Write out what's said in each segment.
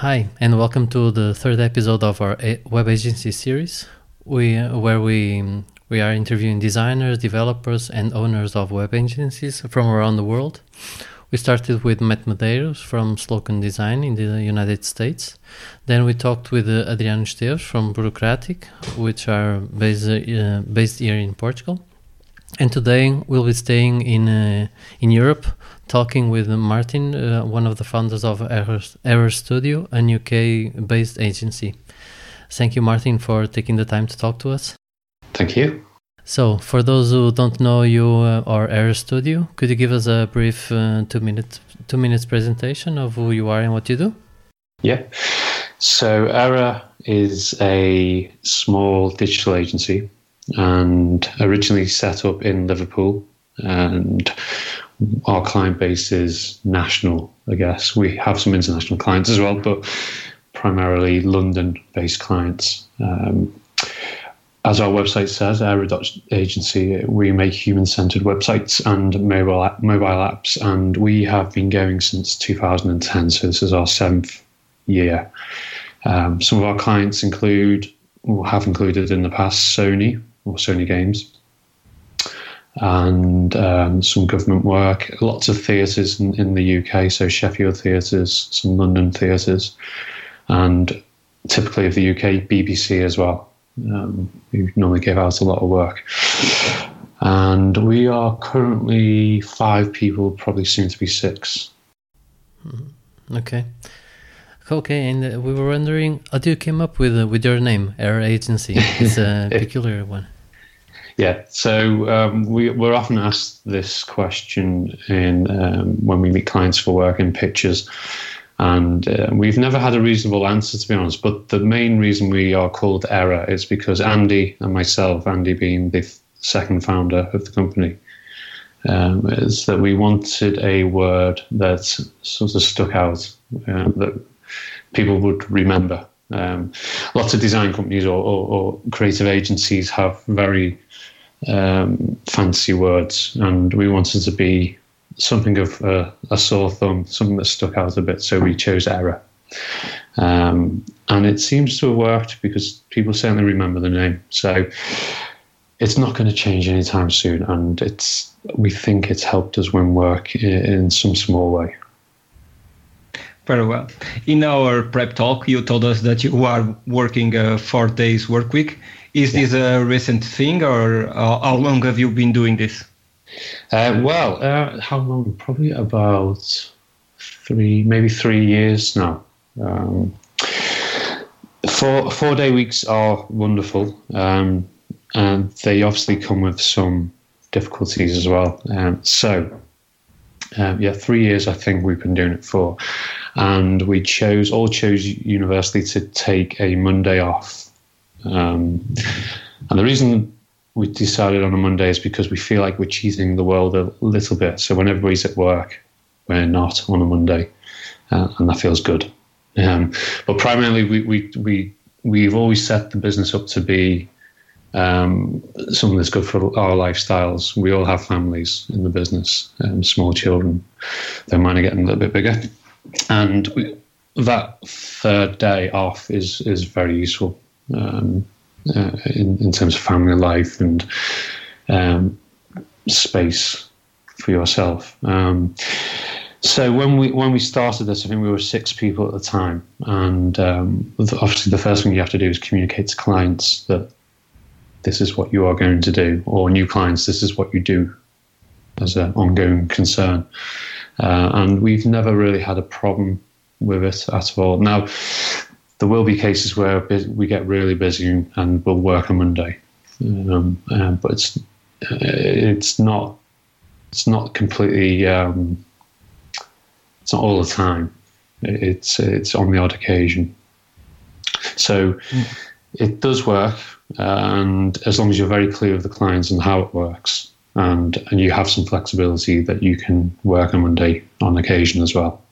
Hi, and welcome to the third episode of our web agency series, we, where we we are interviewing designers, developers, and owners of web agencies from around the world. We started with Matt Medeiros from Slocum Design in the United States. Then we talked with uh, Adriano Esteves from Burocratik, which are based, uh, based here in Portugal. And today we'll be staying in uh, in Europe, talking with Martin, uh, one of the founders of Error, Error Studio, a UK-based agency. Thank you, Martin, for taking the time to talk to us. Thank you. So, for those who don't know you uh, or Error Studio, could you give us a brief uh, two minute two minutes presentation of who you are and what you do? Yeah. So, Error is a small digital agency and originally set up in Liverpool. And our client base is national, I guess. We have some international clients as well, but primarily London based clients. Um, as our website says, Error Agency, we make human centered websites and mobile, mobile apps, and we have been going since 2010, so this is our seventh year. Um, some of our clients include, or have included in the past, Sony, or Sony Games, and um, some government work, lots of theatres in, in, the UK, so Sheffield theatres, some London theatres, and typically of the UK, BBC as well, um, who normally give out a lot of work. And we are currently five people, probably soon to be six. Mm-hmm. Okay. Okay, and uh, we were wondering how do you came up with uh, with your name, Error Agency? It's a peculiar one. Yeah, so um, we, we're often asked this question in um, when we meet clients for work in pictures, and uh, we've never had a reasonable answer to be honest. But the main reason we are called Error is because Andy and myself, Andy being the second founder of the company, um, is that we wanted a word that sort of stuck out uh, that people would remember. Um, lots of design companies or, or, or, creative agencies have very um, fancy words, and we wanted to be something of a, a, sore thumb, something that stuck out a bit. So we chose error, um, and it seems to have worked because people certainly remember the name. So it's not going to change anytime soon, and it's we think it's helped us win work in, in some small way. Very well. In our prep talk, you told us that you are working a four days work week. Is yeah. this a recent thing, or uh, how long have you been doing this? Uh, well, uh, how long? Probably about three, maybe three years now. Um, four four day weeks are wonderful, um, and they obviously come with some difficulties as well. Um, so, um, yeah, three years I think we've been doing it for and we chose all chose university to take a Monday off. Um, and the reason we decided on a Monday is because we feel like we're cheating the world a little bit. So when everybody's at work, we're not on a Monday, uh, and that feels good. Um, but primarily, we, we we we've always set the business up to be um, something that's good for our lifestyles. We all have families in the business, um, small children. Though mine are getting a little bit bigger and we, that third day off is is very useful um, uh, in in terms of family life and um, space for yourself. Um, so when we when we started this, I think we were six people at the time, and um, obviously the first thing you have to do is communicate to clients that this is what you are going to do, or new clients, this is what you do as an ongoing concern. Uh, and we've never really had a problem with it at all. Now, there will be cases where we get really busy and we'll work on Monday, um, um, but it's it's not it's not completely um, it's not all the time. It's it's on the odd occasion. So mm. it does work, and as long as you're very clear with the clients and how it works, and and you have some flexibility that you can work on Monday on occasion as well.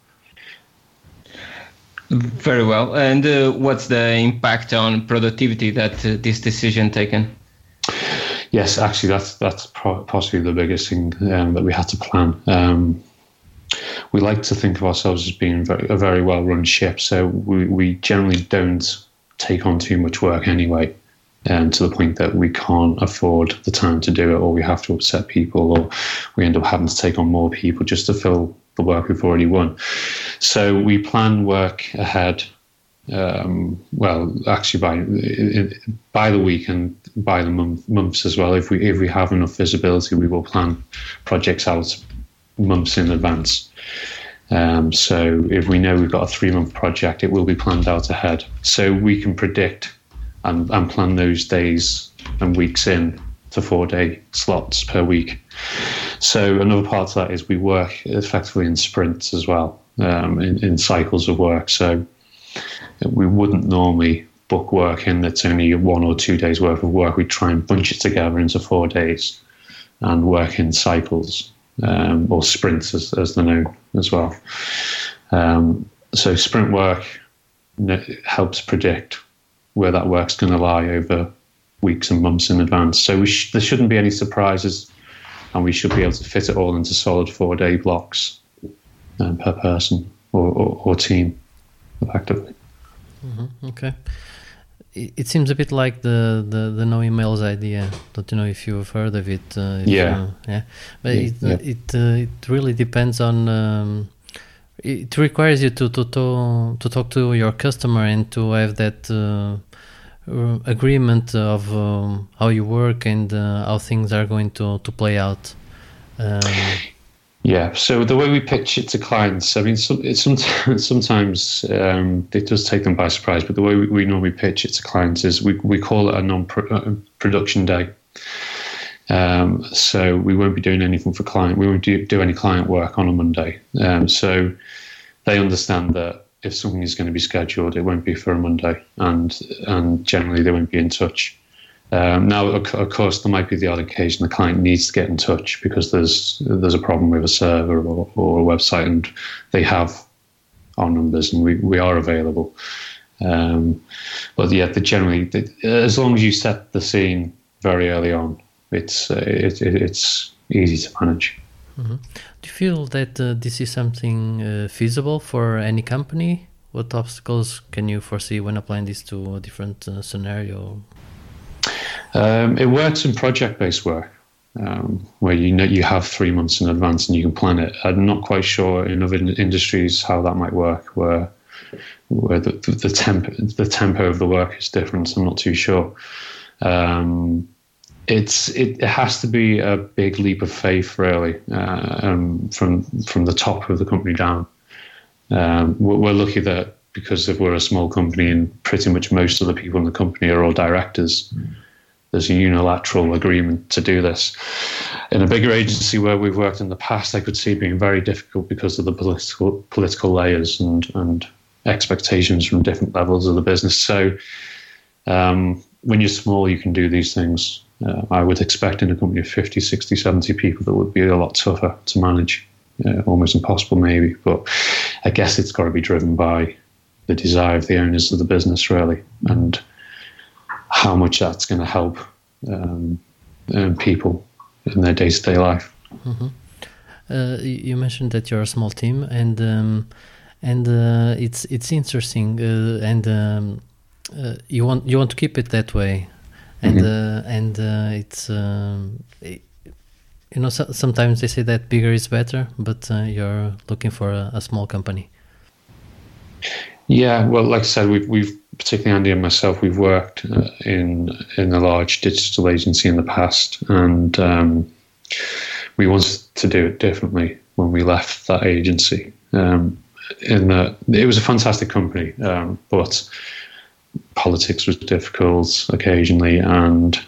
Very well. And uh, what's the impact on productivity that uh, this decision taken? Yes, actually, that's that's possibly the biggest thing um, that we had to plan. Um, we like to think of ourselves as being very, a very well run ship. So we, we generally don't take on too much work anyway, um, to the point that we can't afford the time to do it, or we have to upset people, or we end up having to take on more people just to fill the work we've already won. So we plan work ahead. Um, well, actually, by by the week and by the month, months as well. If we if we have enough visibility, we will plan projects out months in advance. Um, so if we know we've got a three month project, it will be planned out ahead. So we can predict and, and plan those days and weeks in to four day slots per week. So another part of that is we work effectively in sprints as well, um, in, in cycles of work. So we wouldn't normally book work in that's only one or two days worth of work. We try and bunch it together into four days and work in cycles um, or sprints as, as they're known as well. Um, so sprint work helps predict where that work's going to lie over weeks and months in advance. So sh- there shouldn't be any surprises, and we should be able to fit it all into solid four-day blocks um, per person or, or, or team, effectively. Mm-hmm. Okay it seems a bit like the, the, the no emails idea. Don't you know if you've heard of it? Uh, yeah, uh, yeah. But yeah, it yeah. it uh, it really depends on. Um, it requires you to, to to to talk to your customer and to have that uh, agreement of um, how you work and uh, how things are going to to play out. Um, yeah. So the way we pitch it to clients, I mean, some, sometimes, sometimes um, it does take them by surprise. But the way we, we normally pitch it to clients is we we call it a non-production day. Um, so we won't be doing anything for client. We won't do, do any client work on a Monday. Um, so they understand that if something is going to be scheduled, it won't be for a Monday, and and generally they won't be in touch. Um, now, of course, there might be the odd occasion the client needs to get in touch because there's there's a problem with a server or, or a website, and they have our numbers, and we, we are available. Um, but yeah, the generally, the, as long as you set the scene very early on, it's uh, it, it, it's easy to manage. Mm-hmm. Do you feel that uh, this is something uh, feasible for any company? What obstacles can you foresee when applying this to a different uh, scenario? Um, it works in project-based work, um, where you know you have three months in advance and you can plan it. I'm not quite sure in other industries how that might work, where where the, the, tempo the tempo of the work is different. I'm not too sure. Um, it's it, has to be a big leap of faith, really, uh, um, from from the top of the company down. Um, we're, we're lucky that because if we're a small company and pretty much most of the people in the company are all directors. Mm there's a unilateral agreement to do this. In a bigger agency where we've worked in the past, I could see being very difficult because of the political political layers and and expectations from different levels of the business. So um, when you're small, you can do these things. Uh, I would expect in a company of 50, 60, 70 people that would be a lot tougher to manage, uh, almost impossible maybe. But I guess it's got to be driven by the desire of the owners of the business, really. And how much that's going to help um, um, people in their day to day life. Mm-hmm. Uh, you mentioned that you're a small team, and um, and uh, it's it's interesting, uh, and um, uh, you want you want to keep it that way, and mm-hmm. Uh, and uh, it's. Um, it, you know, so, sometimes they say that bigger is better, but you're looking for a, a small company. Yeah, well, like I said, we've we've particularly Andy and myself, we've worked uh, in in a large digital agency in the past, and um, we wanted to do it differently when we left that agency. Um, in that it was a fantastic company, um, but politics was difficult occasionally, and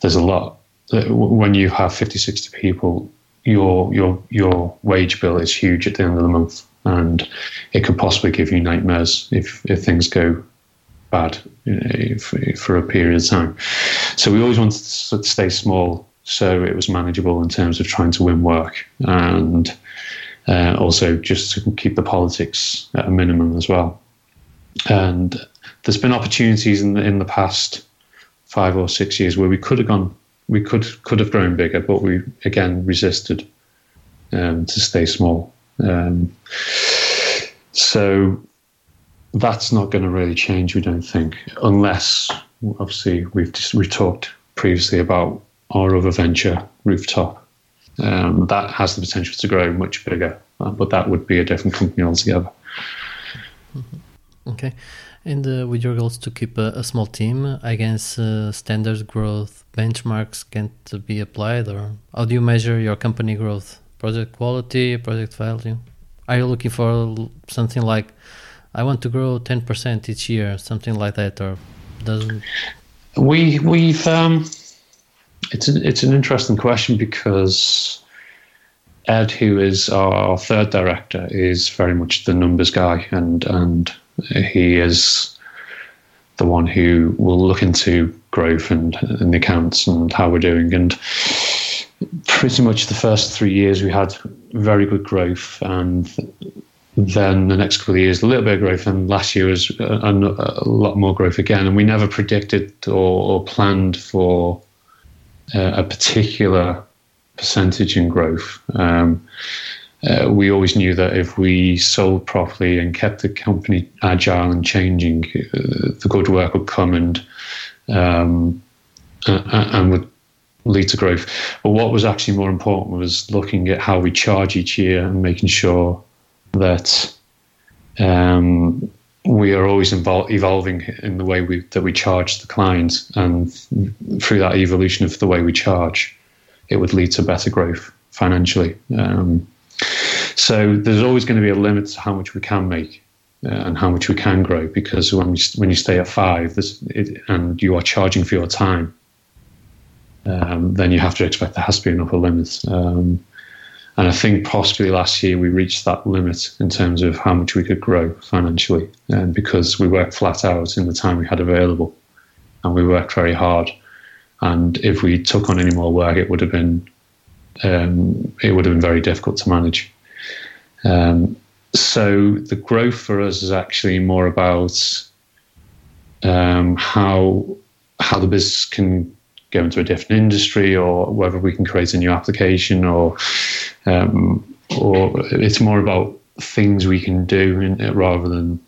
there's a lot. When you have 50, 60 people, your your your wage bill is huge at the end of the month, and it could possibly give you nightmares if if things go bad know, for, for, a period of time. So we always wanted to stay small so it was manageable in terms of trying to win work and uh, also just to keep the politics at a minimum as well. And there's been opportunities in the, in the past five or six years where we could have gone, we could could have grown bigger, but we again resisted um, to stay small. Um, so that's not going to really change, we don't think, unless obviously we've just we talked previously about our other venture, Rooftop. Um, that has the potential to grow much bigger, but that would be a different company altogether. Okay. And uh, with your goals to keep a, a small team, I guess uh, standard growth benchmarks can't be applied, or how do you measure your company growth? Project quality, project value? Are you looking for something like, I want to grow 10% each year, something like that, or doesn't? We, we've, um, it's, an, it's an interesting question because Ed, who is our third director, is very much the numbers guy, and and he is the one who will look into growth and, and the accounts and how we're doing. And pretty much the first three years we had very good growth, and then the next couple of years a little bit of growth, and last year was a, a lot more growth again. And we never predicted or, or planned for uh, a particular percentage in growth. Um, uh, we always knew that if we sold properly and kept the company agile and changing, uh, the good work would come and um, and would lead to growth. But what was actually more important was looking at how we charge each year and making sure that um, we are always evol- evolving in the way we, that we charge the clients, and through that evolution of the way we charge, it would lead to better growth financially. Um, so there's always going to be a limit to how much we can make uh, and how much we can grow because when we, when you stay at five it, and you are charging for your time, um, then you have to expect there has to be an upper limit. Um, and I think possibly last year we reached that limit in terms of how much we could grow financially, and because we worked flat out in the time we had available, and we worked very hard. And if we took on any more work, it would have been um, it would have been very difficult to manage. Um, so the growth for us is actually more about um, how how the business can go into a different industry, or whether we can create a new application, or um, or it's more about things we can do in, rather than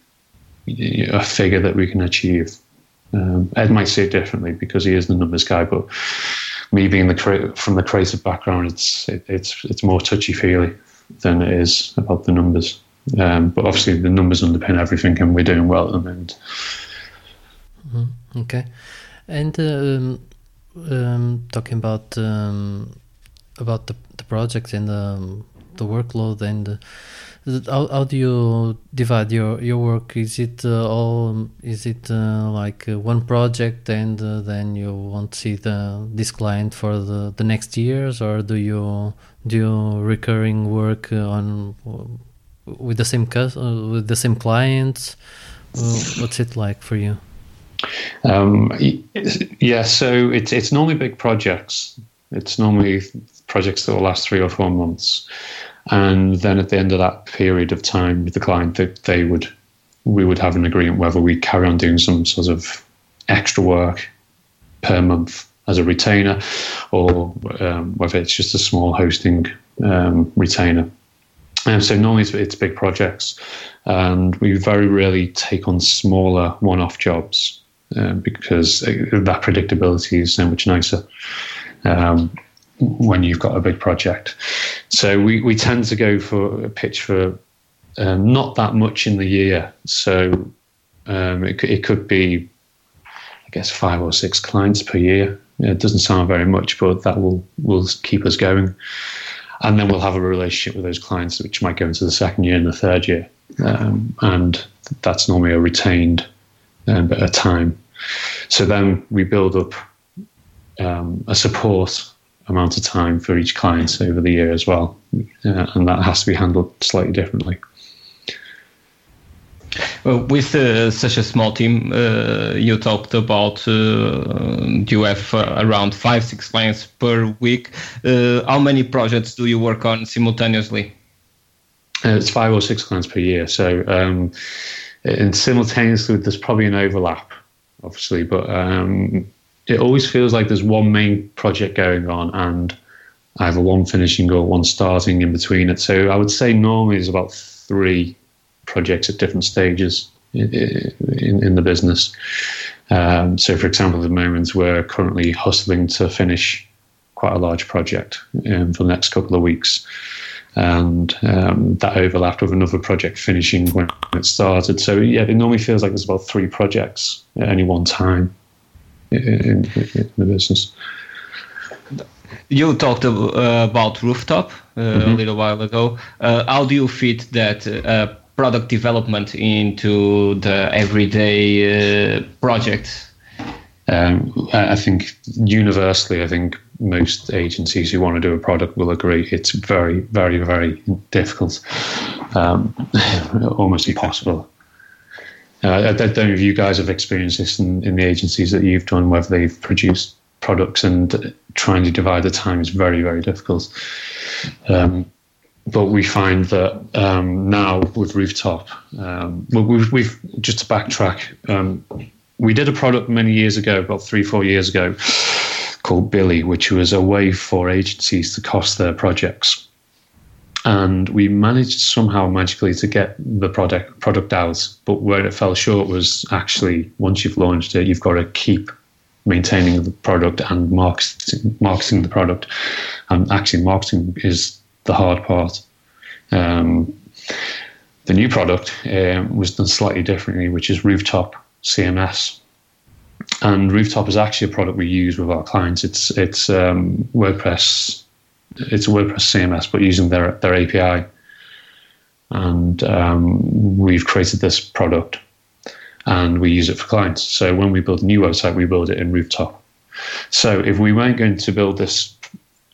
a figure that we can achieve. Um, Ed might say it differently because he is the numbers guy, but me being the from the creative background, it's it, it's it's more touchy feely than it is about the numbers. Um, but obviously, the numbers underpin everything, and we're doing well at the moment. Mm-hmm. Okay, and um, um, talking about um, about the, the project and the the workload and how, how do you divide your, your work? Is it uh, all? Is it uh, like uh, one project and uh, then you won't see the this client for the, the next years, or do you do recurring work on with the same uh, with the same clients? what's it like for you? Um, yeah, so it's it's normally big projects. It's normally projects that will last three or four months and then at the end of that period of time with the client, that they would we would have an agreement whether we carry on doing some sort of extra work per month as a retainer, or um, whether it's just a small hosting um, retainer. And so normally it's, it's, big projects, and we very rarely take on smaller one-off jobs um, because that predictability is so much nicer. Um, when you've got a big project. So we, we tend to go for a pitch for um, not that much in the year. So um, it, it could be, I guess, five or six clients per year. It doesn't sound very much, but that will will keep us going. And then we'll have a relationship with those clients, which might go into the second year and the third year. Um, and that's normally a retained um, a time. So then we build up um, a support amount of time for each client over the year as well, uh, and that has to be handled slightly differently. Well, with uh, such a small team, uh, you talked about uh, you have uh, around five, six clients per week. Uh, how many projects do you work on simultaneously? it's five or six clients per year. So, um, and simultaneously, there's probably an overlap, obviously, but um, it always feels like there's one main project going on and I either one finishing or one starting in between it. So I would say normally there's about three projects at different stages in, in, in the business. Um, so, for example, at the moment we're currently hustling to finish quite a large project um, for the next couple of weeks. And um, that overlapped with another project finishing when it started. So, yeah, it normally feels like there's about three projects at any one time in, in, the business. You talked uh, about rooftop uh, mm-hmm. a little while ago. Uh, how do you fit that uh, product development into the everyday uh, project? Um, I think universally, I think most agencies who want to do a product will agree it's very, very, very difficult, um, almost impossible. Uh, I, don't know if you guys have experienced this in, in the agencies that you've done, whether they've produced products and trying to divide the time is very, very difficult. Um, but we find that um, now with Rooftop, um, we've, we've, just to backtrack, um, we did a product many years ago, about three, four years ago, called Billy, which was a way for agencies to cost their projects. And we managed somehow magically to get the product product out, but where it fell short was actually once you've launched it, you've got to keep maintaining the product and marketing, marketing the product. And actually, marketing is the hard part. Um, the new product um, was done slightly differently, which is Rooftop CMS. And Rooftop is actually a product we use with our clients. It's it's um, WordPress, it's a WordPress CMS, but using their their API. And um, we've created this product, and we use it for clients. So when we build a new website, we build it in Rooftop. So if we weren't going to build this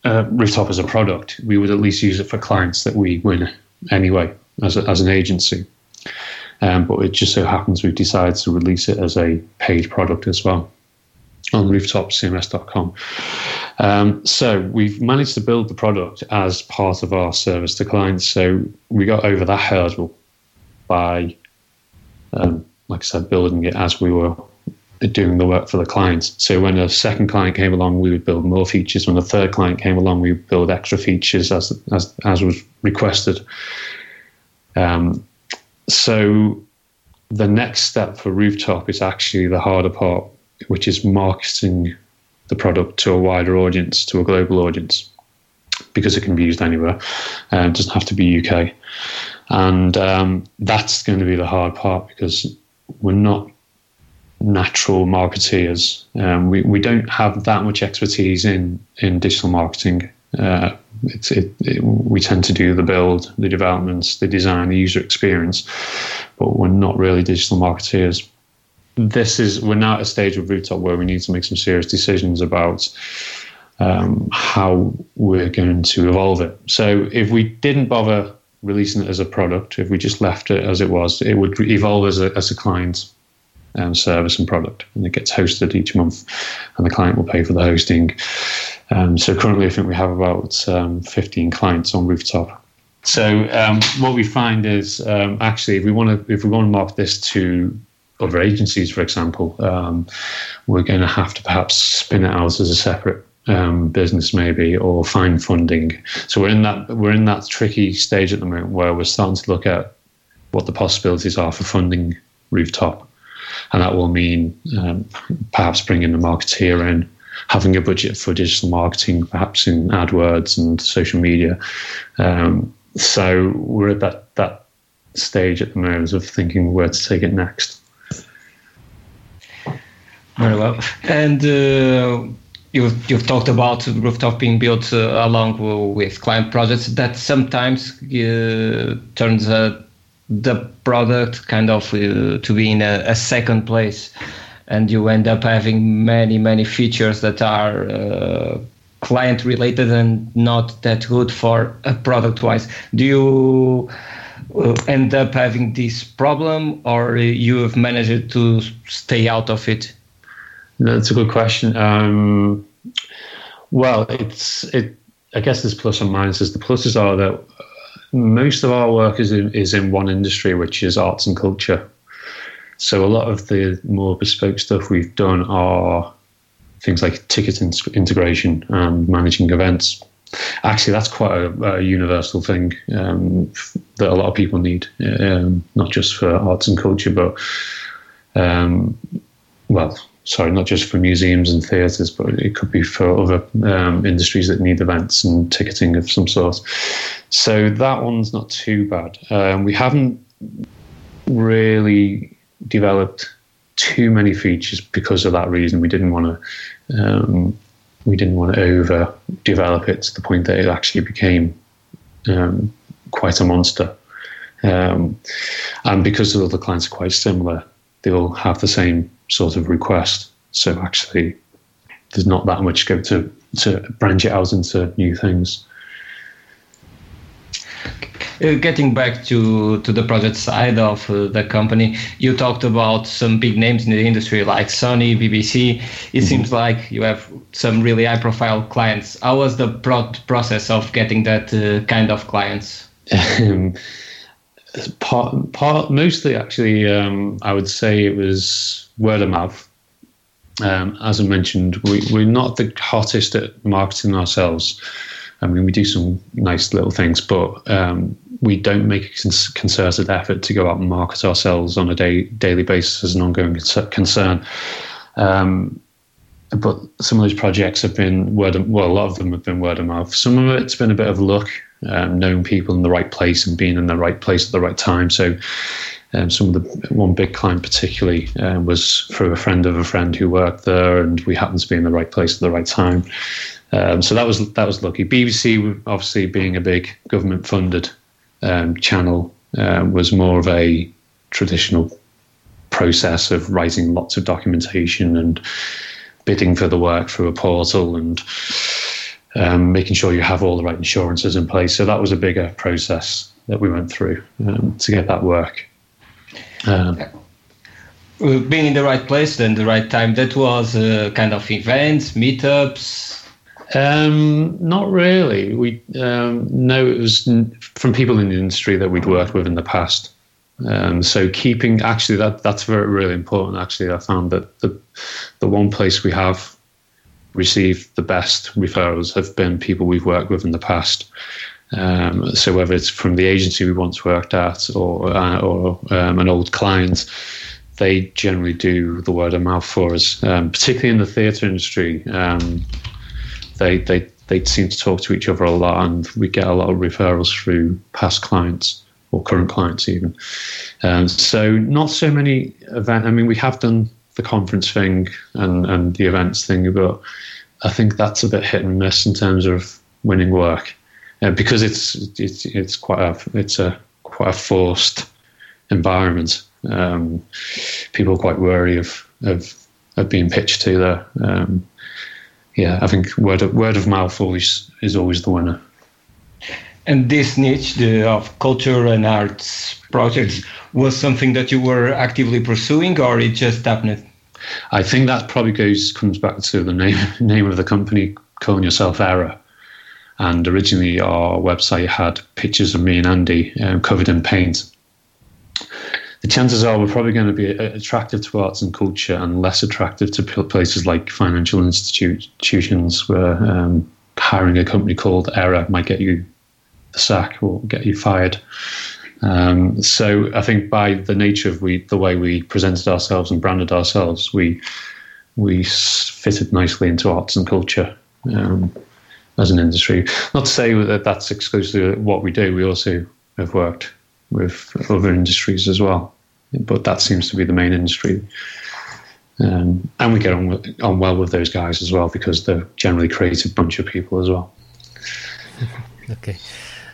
uh, Rooftop as a product, we would at least use it for clients that we win anyway as, a, as an agency. Um, but it just so happens we've decided to release it as a paid product as well on rooftopcms.com. Um, so we've managed to build the product as part of our service to clients. So we got over that hurdle by, um, like I said, building it as we were doing the work for the clients. So when a second client came along, we would build more features. When a third client came along, we would build extra features as as, as was requested. Um, so the next step for Rooftop is actually the harder part, which is marketing the product to a wider audience, to a global audience, because it can be used anywhere. Um, it doesn't have to be UK. And um, that's going to be the hard part because we're not natural marketeers. Um, we, we don't have that much expertise in, in digital marketing. Uh, it, it, we tend to do the build, the developments, the design, the user experience, but we're not really digital marketeers. This is we're now at a stage of Rooftop where we need to make some serious decisions about um, how we're going to evolve it. So if we didn't bother releasing it as a product, if we just left it as it was, it would evolve as a, as a client um, service and product, and it gets hosted each month, and the client will pay for the hosting. Um, so currently, I think we have about um, 15 clients on Rooftop. So um, what we find is actually, if we want to, if we want to market this to other agencies, for example, um, we're going to have to perhaps spin it out as a separate um, business maybe or find funding. So we're in that we're in that tricky stage at the moment where we're starting to look at what the possibilities are for funding rooftop and that will mean um, perhaps bringing the marketeer in, having a budget for digital marketing, perhaps in AdWords and social media. Um, so we're at that that stage at the moment of thinking where to take it next. Very well, and. Uh, you've, you've talked about rooftop being built uh, along with client projects. That sometimes uh, turns out the product kind of uh, to be in a, a, second place. And you end up having many many features that are uh, client related and not that good for a product wise. Do you uh, end up having this problem or you have managed to stay out of it that's a good question um, well it's it i guess there's plus and minuses the pluses are that most of our work is in, is in one industry, which is arts and culture. So a lot of the more bespoke stuff we've done are things like ticket in- integration and managing events. actually, that's quite a, a universal thing um, that a lot of people need, um, not just for arts and culture, but um, well, sorry, not just for museums and theatres, but it could be for other um, industries that need events and ticketing of some sort. So that one's not too bad. Um, we haven't really developed too many features because of that reason. We didn't want to. Um, we didn't want to over develop it to the point that it actually became um, quite a monster. Um, and because the other clients are quite similar, they all have the same sort of request. So actually, there's not that much scope to to branch it out into new things. Uh, getting back to, to the project side of uh, the company, you talked about some big names in the industry like Sony, BBC. It mm-hmm. seems like you have some really high profile clients. How was the pro- process of getting that uh, kind of clients? Um, part, part, mostly actually, um, I would say it was word of mouth. Um, as I mentioned, we, we're not the hottest at marketing ourselves. I mean, we do some nice little things, but um, we don't make a concerted effort to go out and market ourselves on a day, daily basis as an ongoing concern. Um, but some of those projects have been word of, well, a lot of them have been word of mouth. Some of it's been a bit of luck, um, knowing people in the right place and being in the right place at the right time. So, um, some of the one big client particularly um, was through a friend of a friend who worked there, and we happened to be in the right place at the right time. Um, so that was that was lucky. BBC, obviously being a big government funded um, channel, uh, was more of a traditional process of writing lots of documentation and bidding for the work through a portal and um, making sure you have all the right insurances in place. So that was a bigger process that we went through um, to get that work. Um, being in the right place and the right time, that was uh, kind of events, meetups, um, not really. We um, no, it was from people in the industry that we'd worked with in the past. Um, so keeping actually that that's very really important. Actually, I found that the the one place we have received the best referrals have been people we've worked with in the past. Um, so whether it's from the agency we once worked at or uh, or um, an old client, they generally do the word of mouth for us, um, particularly in the theatre industry. Um, they they they seem to talk to each other a lot, and we get a lot of referrals through past clients or current clients even. Um, so not so many event. I mean, we have done the conference thing and and the events thing, but I think that's a bit hit and miss in terms of winning work, uh, because it's it's it's quite a it's a quite a forced environment. Um, people are quite wary of of of being pitched to there. Um, yeah, I think word of, word of mouth always is always the winner. And this niche the, of culture and arts projects was something that you were actively pursuing, or it just happened? I think that probably goes comes back to the name name of the company, calling yourself Error. And originally, our website had pictures of me and Andy um, covered in paint the chances are we're probably going to be uh, attractive to arts and culture and less attractive to places like financial institutions where um, hiring a company called Error might get you the sack or get you fired. Um, so I think by the nature of we the way we presented ourselves and branded ourselves, we we fitted nicely into arts and culture um, as an industry. Not to say that that's exclusively what we do. We also have worked with other industries as well. But that seems to be the main industry. Um, and we get on, with, on well with those guys as well because they're generally creative bunch of people as well. okay.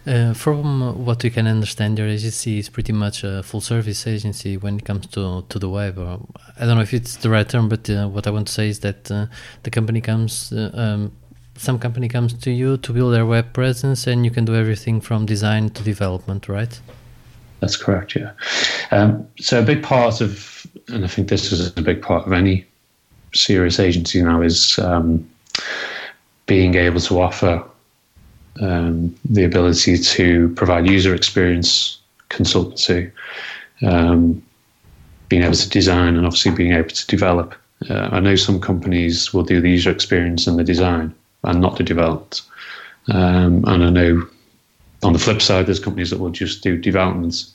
Uh, from what we can understand, your agency is pretty much a full service agency when it comes to, to the web. Or, I don't know if it's the right term, but uh, what I want to say is that uh, the company comes, uh, um, some company comes to you to build their web presence, and you can do everything from design to development, right? That's correct. Yeah. Um, so a big part of, and I think this is a big part of any serious agency now, is um, being able to offer um, the ability to provide user experience consultancy, um, being able to design, and obviously being able to develop. Uh, I know some companies will do the user experience and the design, and not the development. Um, and I know on the flip side, there's companies that will just do developments.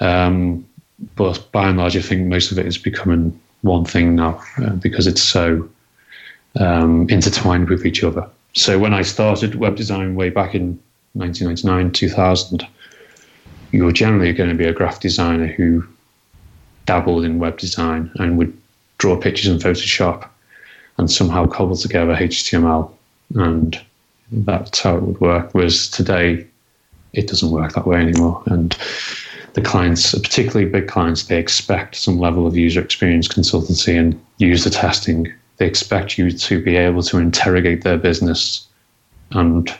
Um, but by and large, I think most of it is becoming one thing now uh, because it's so um, intertwined with each other. So when I started web design way back in 1999, 2000, you were generally going to be a graphic designer who dabbled in web design and would draw pictures in Photoshop and somehow cobble together HTML. And that's how it would work. Whereas today, it doesn't work that way anymore. And the clients, particularly big clients, they expect some level of user experience consultancy and user testing. They expect you to be able to interrogate their business and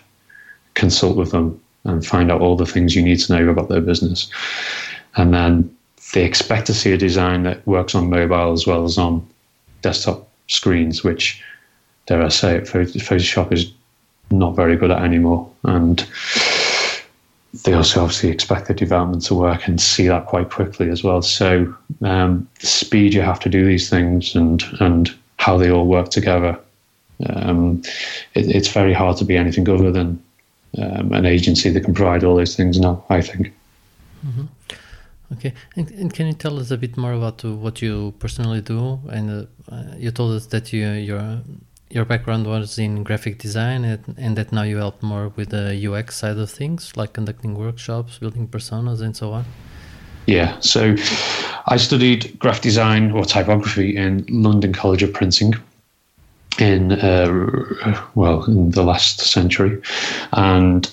consult with them and find out all the things you need to know about their business. And then they expect to see a design that works on mobile as well as on desktop screens, which, dare I say it, Photoshop is not very good at anymore. And they also obviously expect the development to work and see that quite quickly as well. So um, the speed you have to do these things and and how they all work together, um, it, it's very hard to be anything other than um, an agency that can provide all those things now. I think. Mm-hmm. Okay, and, and, can you tell us a bit more about what you personally do? And uh, you told us that you you're your background was in graphic design and, and, that now you help more with the UX side of things, like conducting workshops, building personas, and so on? Yeah, so I studied graphic design or typography in London College of Printing in, uh, well, in the last century. And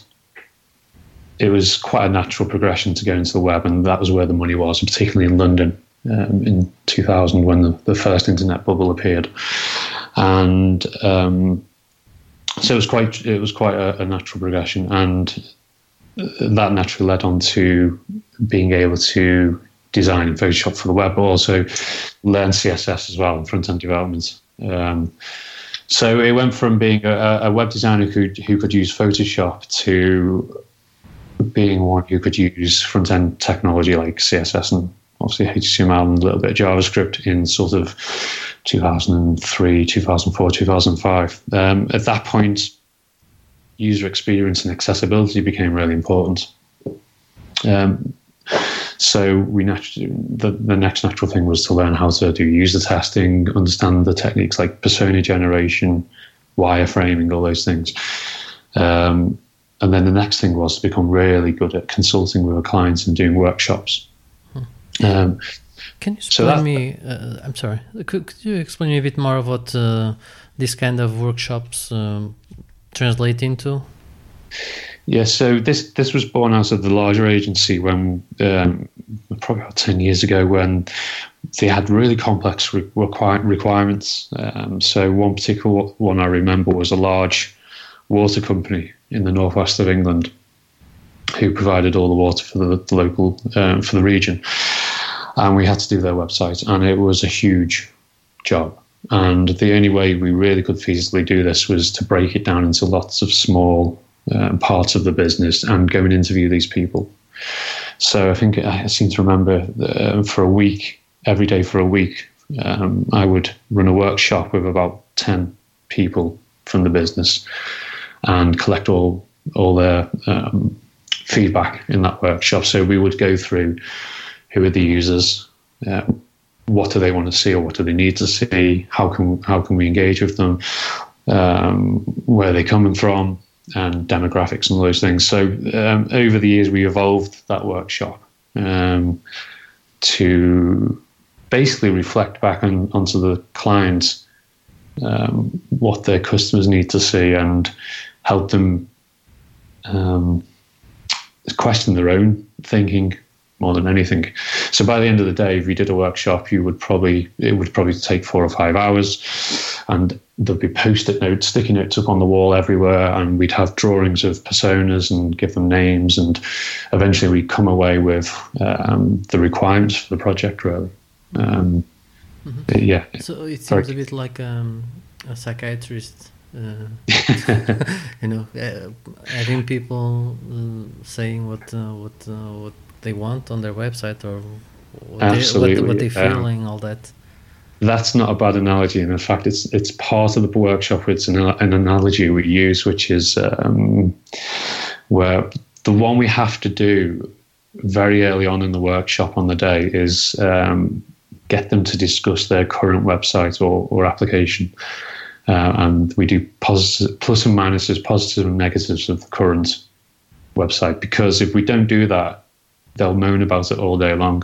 it was quite a natural progression to go into the web, and that was where the money was, particularly in London um, in 2000 when the, the first internet bubble appeared and um, so it was quite it was quite a, a, natural progression, and that naturally led on to being able to design in Photoshop for the web, but also learn CSS as well, in front end development. Um, so it went from being a, a, web designer who who could use Photoshop to being one who could use front end technology like CSS and obviously HTML and a little bit of JavaScript in sort of 2003, 2004, 2005. Um, at that point, user experience and accessibility became really important. Um, so we naturally, the, the next natural thing was to learn how to do user testing, understand the techniques like persona generation, wireframing, all those things. Um, and then the next thing was to become really good at consulting with our clients and doing workshops. Um, Can you explain so that, me? Uh, I'm sorry. Could, could, you explain me a bit more of what uh, this kind of workshops um, translate into? Yeah, so this this was born out of the larger agency when um, probably about ten years ago when they had really complex re- require- requirements. Um, so one particular one I remember was a large water company in the northwest of England who provided all the water for the, the local um, for the region and we had to do their website, and it was a huge job. And the only way we really could feasibly do this was to break it down into lots of small parts of the business and go and interview these people. So I think I seem to remember uh, for a week, every day for a week, um, I would run a workshop with about 10 people from the business and collect all all their um, feedback in that workshop. So we would go through who are the users, uh, what do they want to see or what do they need to see, how can how can we engage with them, um, where are they coming from, and demographics and all those things. So um, over the years, we evolved that workshop um, to basically reflect back on, onto the clients um, what their customers need to see and help them um, question their own thinking more than anything. So by the end of the day, if you did a workshop, you would probably it would probably take four or five hours, and there'd be post-it notes, sticky notes up on the wall everywhere, and we'd have drawings of personas and give them names, and eventually we'd come away with um, the requirements for the project. Really, um, mm-hmm. yeah. So it seems a bit like um, a psychiatrist. Uh, you know, uh, having people uh, saying what uh, what uh, what they want on their website or what, Absolutely. they, what, what they're feeling, all that. That's not a bad analogy, and in fact, it's it's part of the workshop. It's an, an analogy we use, which is um, where the one we have to do very early on in the workshop on the day is um, get them to discuss their current website or, or application. Uh, and we do positive, plus and minuses, positives and negatives of the current website. Because if we don't do that, they'll moan about it all day long.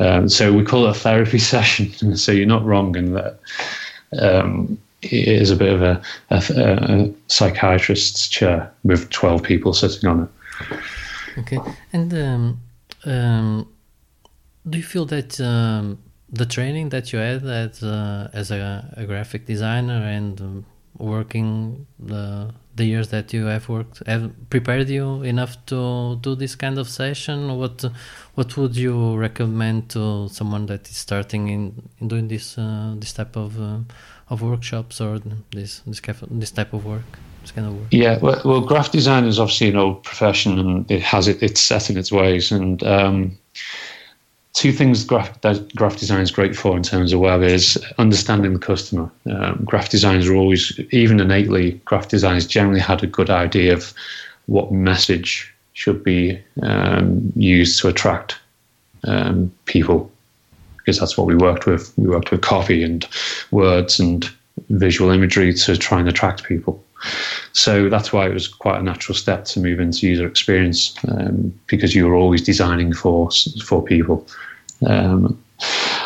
Um, so we call it a therapy session. so you're not wrong in that um, it is a bit of a, a, a, psychiatrist's chair with 12 people sitting on it. Okay. And um, um do you feel that um, the training that you had as, uh, as a, a, graphic designer and um, working the the years that you have worked have prepared you enough to do this kind of session? What what would you recommend to someone that is starting in, in doing this uh, this type of uh, of workshops or this this this type of work this kind of work? Yeah well, well graphic design is obviously an old profession and it has it it's set in its ways. And um, two things graph, graphic design is great for in terms of web is understanding the customer. Um, graphic designers are always, even innately, graph designers generally had a good idea of what message should be um, used to attract um, people, because that's what we worked with. We worked with copy and words and visual imagery to try and attract people. So that's why it was quite a natural step to move into user experience um, because you were always designing for for people. Um,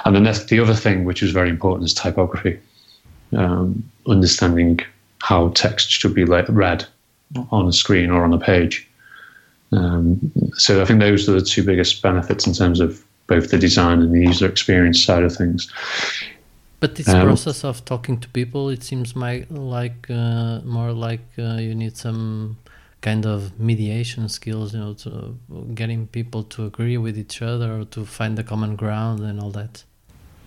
and then the other thing, which is very important, is typography. Um, understanding how text should be read on a screen or on a page. Um, so I think those are the two biggest benefits in terms of both the design and the user experience side of things. But this um, process of talking to people, it seems my, like uh, more like uh, you need some kind of mediation skills, you know, to getting people to agree with each other or to find the common ground and all that.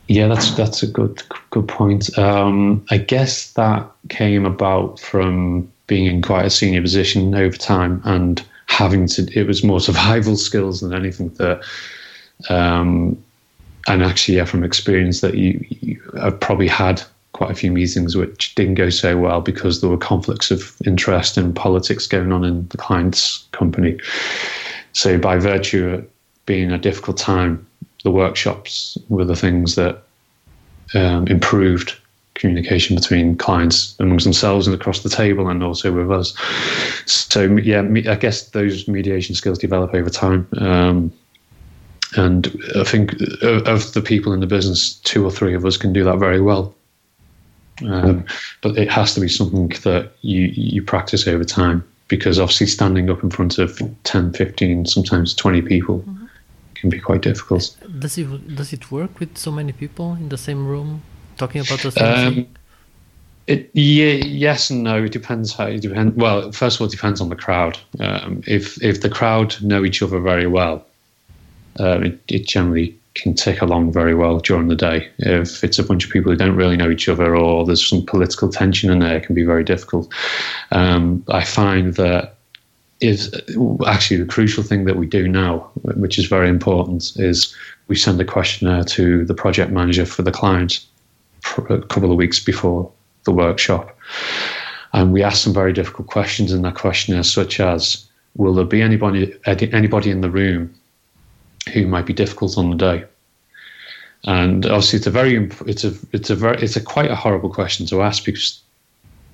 Yeah, that's that's a good good point. Um, I guess that came about from being in quite a senior position over time and having to. It was more survival skills than anything that. Um, and actually, yeah, from experience that you, you have probably had quite a few meetings which didn't go so well because there were conflicts of interest and politics going on in the client's company. So, by virtue of being a difficult time, the workshops were the things that um, improved communication between clients amongst themselves and across the table and also with us. So, yeah, I guess those mediation skills develop over time. Um, and I think of the people in the business, two or three of us can do that very well. Um, but it has to be something that you, you practice over time because obviously standing up in front of 10, 15, sometimes 20 people mm-hmm. can be quite difficult. Does it, does it work with so many people in the same room talking about the same um, thing? It, yeah, yes and no. It depends how it depends. Well, first of all, it depends on the crowd. Um, if if the crowd know each other very well, uh, it, it generally can tick along very well during the day. If it's a bunch of people who don't really know each other or there's some political tension in there, it can be very difficult. Um, I find that is actually the crucial thing that we do now, which is very important, is we send a questionnaire to the project manager for the client a couple of weeks before the workshop. And we ask some very difficult questions in that questionnaire, such as Will there be anybody, anybody in the room who might be difficult on the day. And obviously, it's a very it's a it's a very it's a quite a horrible question to ask because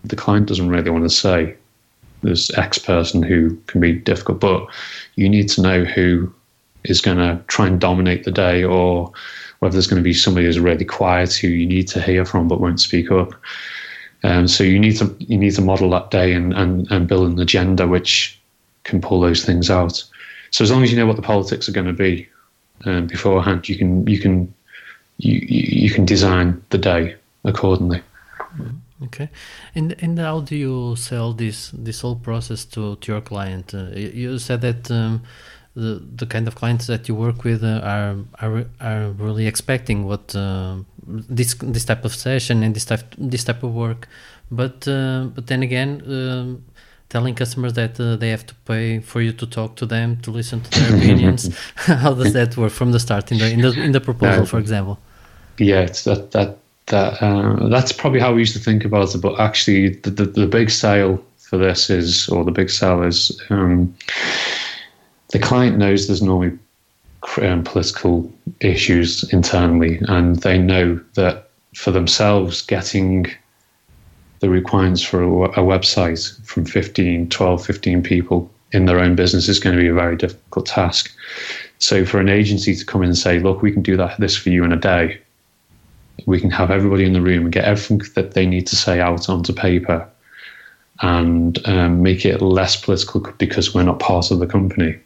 the client doesn't really want to say there's X person who can be difficult, but you need to know who is going to try and dominate the day, or whether there's going to be somebody who's really quiet who you need to hear from but won't speak up. Um, so you need to you need to model that day and, and, and build an agenda which can pull those things out. So as long as you know what the politics are going to be um, beforehand, you can you can you you can design the day accordingly. Mm-hmm. Okay, and and how do you sell this this whole process to to your client? Uh, you said that. Um, the, the kind of clients that you work with uh, are, are are really expecting what uh, this this type of session and this type this type of work, but uh, but then again, um, telling customers that uh, they have to pay for you to talk to them to listen to their opinions how does that work from the start in the in the, in the proposal for example yeah, it's that that that uh, that's probably how we used to think about it. But actually, the the, the big sale for this is, or the big sale is, um, the client knows there's normally um, political issues internally, and they know that for themselves, getting the requirements for a, a website from 15, 12, 15 people in their own business is going to be a very difficult task. So for an agency to come in and say, look, we can do that this for you in a day. We can have everybody in the room and get everything that they need to say out onto paper and um, make it less political because we're not part of the company.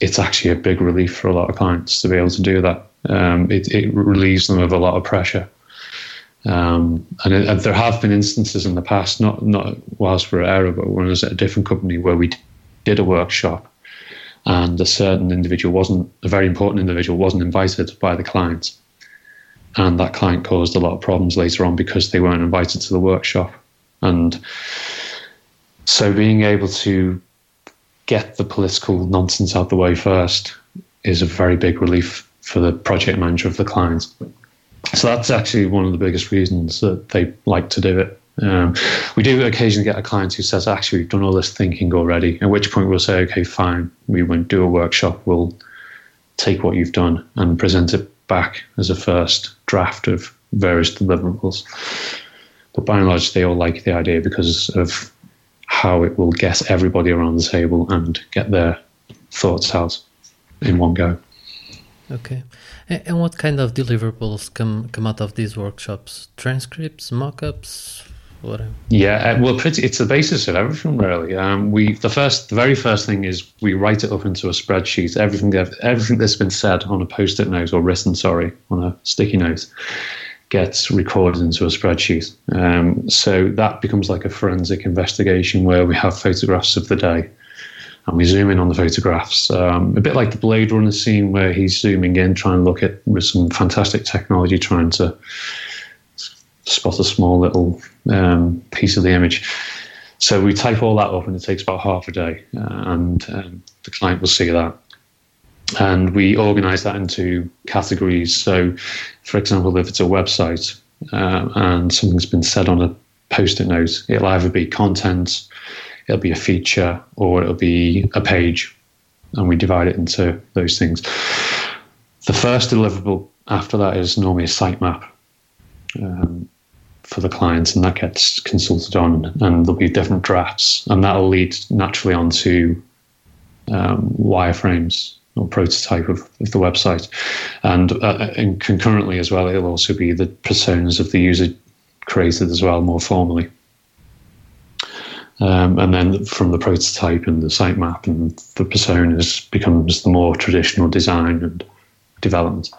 It's actually a big relief for a lot of clients to be able to do that. Um, it, it relieves them of a lot of pressure. Um, and, it, and, there have been instances in the past, not not whilst we're at Error, but when I was at a different company where we did a workshop and a certain individual wasn't, a very important individual wasn't invited by the client. And that client caused a lot of problems later on because they weren't invited to the workshop. And so being able to get the political nonsense out the way first is a very big relief for the project manager of the client. So that's actually one of the biggest reasons that they like to do it. Um, we do occasionally get a client who says, actually, we've done all this thinking already, at which point we'll say, okay, fine, we won't do a workshop. We'll take what you've done and present it back as a first draft of various deliverables. But by and large, they all like the idea because of how it will get everybody around the table and get their thoughts out in one go. Okay. And what kind of deliverables come come out of these workshops? Transcripts, mock-ups, whatever. Yeah, uh, well, pretty. It's the basis of everything, really. Um, we the first, the very first thing is we write it up into a spreadsheet. Everything, everything that's been said on a post-it note or written, sorry, on a sticky note, gets recorded into a spreadsheet. Um, so that becomes like a forensic investigation where we have photographs of the day and we zoom in on the photographs. Um, a bit like the Blade Runner scene where he's zooming in, trying to look at with some fantastic technology, trying to spot a small little um, piece of the image. So we type all that up, and it takes about half a day, uh, and um, the client will see that. And we organize that into categories. So, for example, if it's a website uh, and something's been said on a post it note, it'll either be content, it'll be a feature or it'll be a page, and we divide it into those things. The first deliverable after that is normally a sitemap um, for the clients, and that gets consulted on, and there'll be different drafts, and that'll lead naturally onto um, wireframes or prototype of, of the website, and, uh, and concurrently as well, it'll also be the personas of the user created as well more formally. Um, and then from the prototype and the sitemap and the personas becomes the more traditional design and development.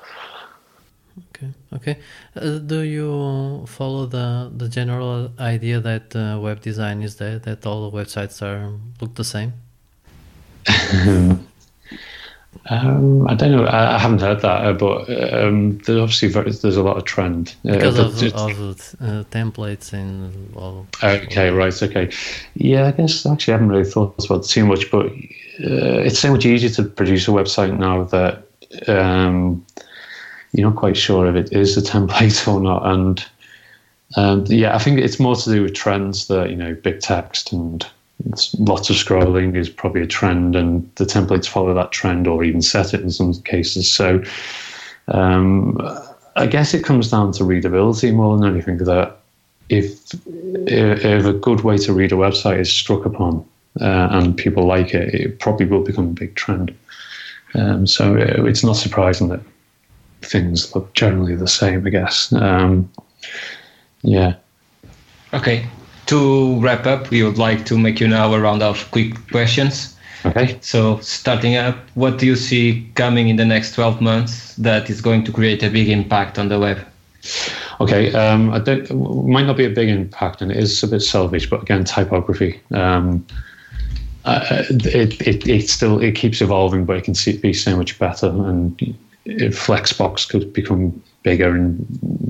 Okay. Okay. Uh, do you follow the the general idea that uh, web design is that that all the websites are look the same? Um, I don't know. I, I haven't heard that, uh, but um, there's obviously very, there's a lot of trend uh, because of, of uh, templates and all. Okay, right. Okay, yeah. I guess actually I haven't really thought about too much, but uh, it's so much easier to produce a website now that um, you're not quite sure if it is a template or not. And um, yeah, I think it's more to do with trends that you know, big text and lots of scrolling is probably a trend, and the templates follow that trend or even set it in some cases. So um, I guess it comes down to readability more than anything. That if if a good way to read a website is struck upon uh, and people like it, it probably will become a big trend. Um, so it's not surprising that things look generally the same. I guess. Um, yeah. Okay to wrap up, we would like to make you now a round of quick questions. Okay. So, starting up, what do you see coming in the next 12 months that is going to create a big impact on the web? Okay, um, I don't, might not be a big impact, and it is a bit selfish, but again, typography. Um, uh, it, it, it still it keeps evolving, but it can see, be so much better, and Flexbox could become bigger and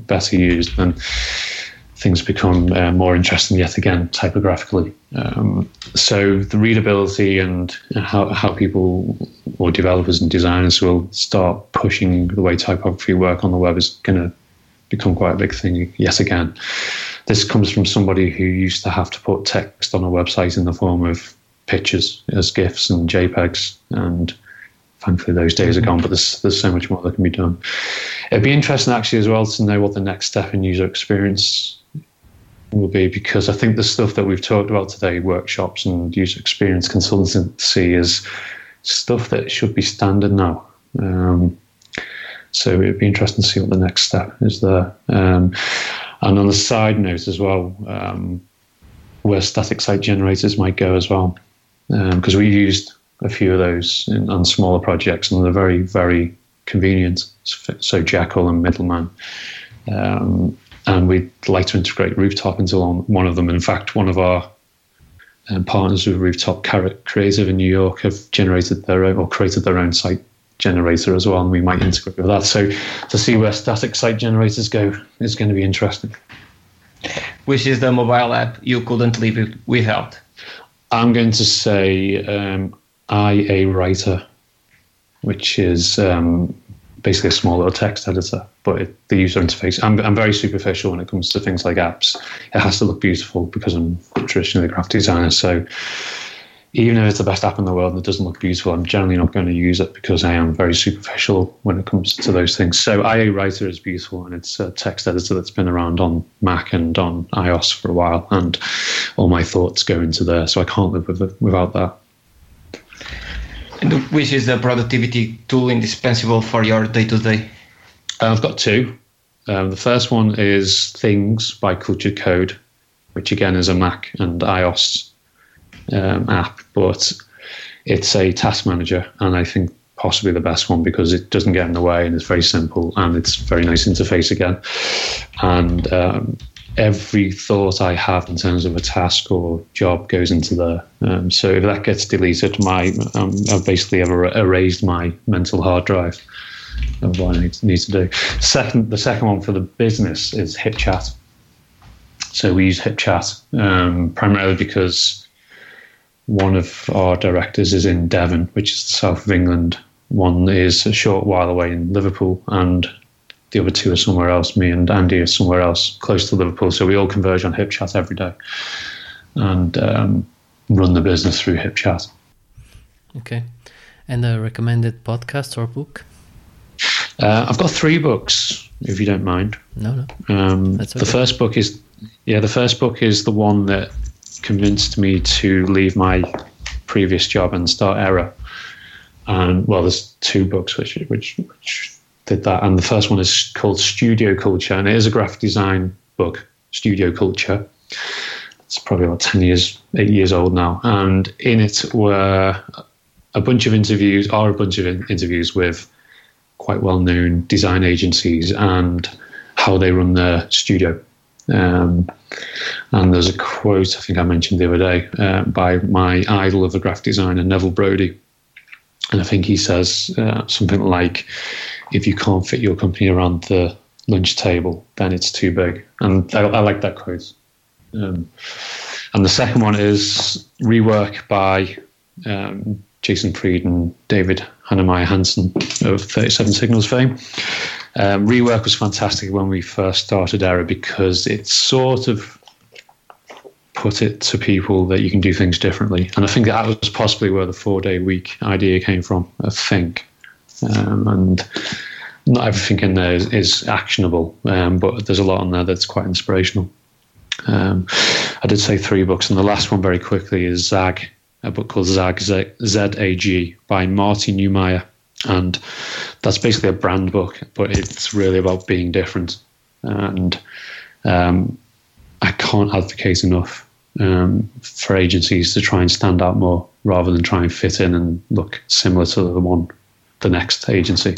better used. And things become uh, more interesting yet again typographically. Um, so the readability and how, how people or developers and designers will start pushing the way typography work on the web is going to become quite a big thing yet again. This comes from somebody who used to have to put text on a website in the form of pictures as GIFs and JPEGs, and thankfully those days are gone. But there's there's so much more that can be done. It'd be interesting actually as well to know what the next step in user experience will be because I think the stuff that we've talked about today, workshops and user experience consultancy, is stuff that should be standard now. Um, so it'd be interesting to see what the next step is there. Um, and on the side note as well, um, where static site generators might go as well, because um, we used a few of those in, on smaller projects and they're very, very convenient. So Jekyll and Middleman. Um, and we'd like to integrate Rooftop into one of them. In fact, one of our um, partners with Rooftop Carrot Creative in New York have generated their own or created their own site generator as well, and we might integrate with that. So to see where static site generators go is going to be interesting. Which is the mobile app you couldn't live without? I'm going to say um, IA Writer, which is um, basically a small little text editor, but it, the user interface. I'm, I'm very superficial when it comes to things like apps. It has to look beautiful because I'm traditionally a graphic designer. So even if it's the best app in the world and it doesn't look beautiful, I'm generally not going to use it because I am very superficial when it comes to those things. So IA Writer is beautiful and it's a text editor that's been around on Mac and on iOS for a while, and all my thoughts go into there. So I can't live with it, without that. Which is the productivity tool indispensable for your day to day? I've got two. Um, the first one is Things by Cultured Code, which again is a Mac and iOS um, app, but it's a task manager, and I think possibly the best one because it doesn't get in the way and it's very simple and it's very nice interface again. And um, every thought I have in terms of a task or job goes into there. Um, so if that gets deleted, my um, I've basically ever erased my mental hard drive of what I need to, need to do. Second, the second one for the business is HipChat. So we use HipChat um, primarily because one of our directors is in Devon, which is the south of England. One is a short while away in Liverpool, and the other two are somewhere else. Me and Andy are somewhere else close to Liverpool. So we all converge on HipChat every day and um, run the business through HipChat. Okay. And a recommended podcast or book? Uh, I've got three books, if you don't mind. No, no. Um, okay. The first book is, yeah, the first book is the one that convinced me to leave my previous job and start Error. And well, there's two books which which which did that. And the first one is called Studio Culture, and it is a graphic design book, Studio Culture. It's probably about 10 years, eight years old now. And in it were a bunch of interviews, are a bunch of interviews with quite well known design agencies and how they run their studio. Um, and there's a quote I think I mentioned the other day uh, by my idol of a graphic designer, Neville Brody. And I think he says uh, something like, if you can't fit your company around the lunch table, then it's too big. And I, I like that quote. Um, and the second one is Rework by um, Jason Fried and David Heinemeier Hansson of 37 Signals fame. Um, Rework was fantastic when we first started Error because it sort of put it to people that you can do things differently. And I think that was possibly where the four day week idea came from, I think um, and not everything in there is, is actionable, um, but there's a lot on there that's quite inspirational. Um, I did say three books, and the last one very quickly is Zag, a book called Zag Z A G by Marty Neumeier, and that's basically a brand book, but it's really about being different. And um, I can't advocate enough um, for agencies to try and stand out more rather than try and fit in and look similar to the one the next agency.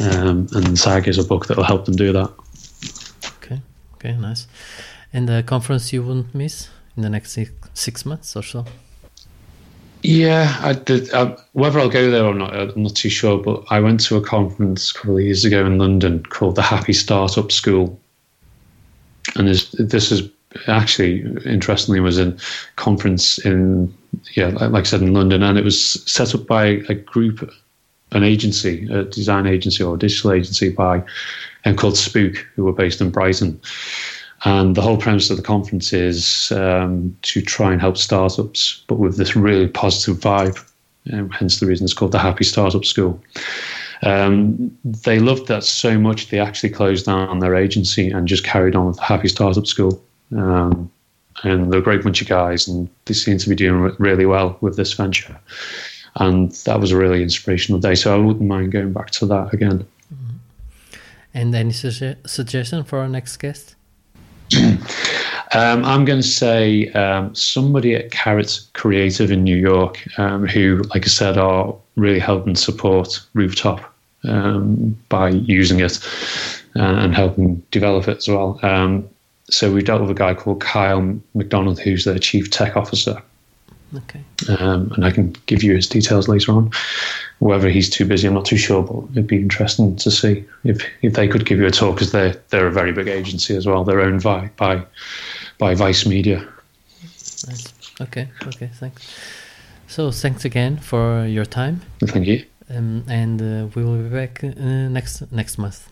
Um, and Zag is a book that will help them do that. Okay, okay, nice. And the conference you wouldn't miss in the next six, six months or so? Yeah, I did. Uh, whether I'll go there or not, I'm not too sure. But I went to a conference a couple of years ago in London called the Happy Startup School, and this, this is actually interestingly was a conference in yeah, like I said in London, and it was set up by a group an agency, a design agency or a digital agency by and called Spook, who were based in Brighton. And the whole premise of the conference is um, to try and help startups, but with this really positive vibe. And hence the reason it's called the Happy Startup School. Um, they loved that so much they actually closed down their agency and just carried on with the Happy Startup School. Um, and they're a great bunch of guys, and they seem to be doing really well with this venture. And that was a really inspirational day. So I wouldn't mind going back to that again. And any suge- suggestion for our next guest? Um, I'm going to say um, somebody at Carrot Creative in New York, um, who, like I said, are really helping support Rooftop um, by using it uh, and helping develop it as well. Um, so we dealt with a guy called Kyle McDonald, who's their chief tech officer. Okay. Um, and I can give you his details later on. Whether he's too busy, I'm not too sure, but it'd be interesting to see if, if they could give you a talk because they're they're a very big agency as well. They're owned by by, by Vice Media. Nice. Okay. Okay. Thanks. So thanks again for your time. Thank you. Um, and uh, we will be back uh, next next month.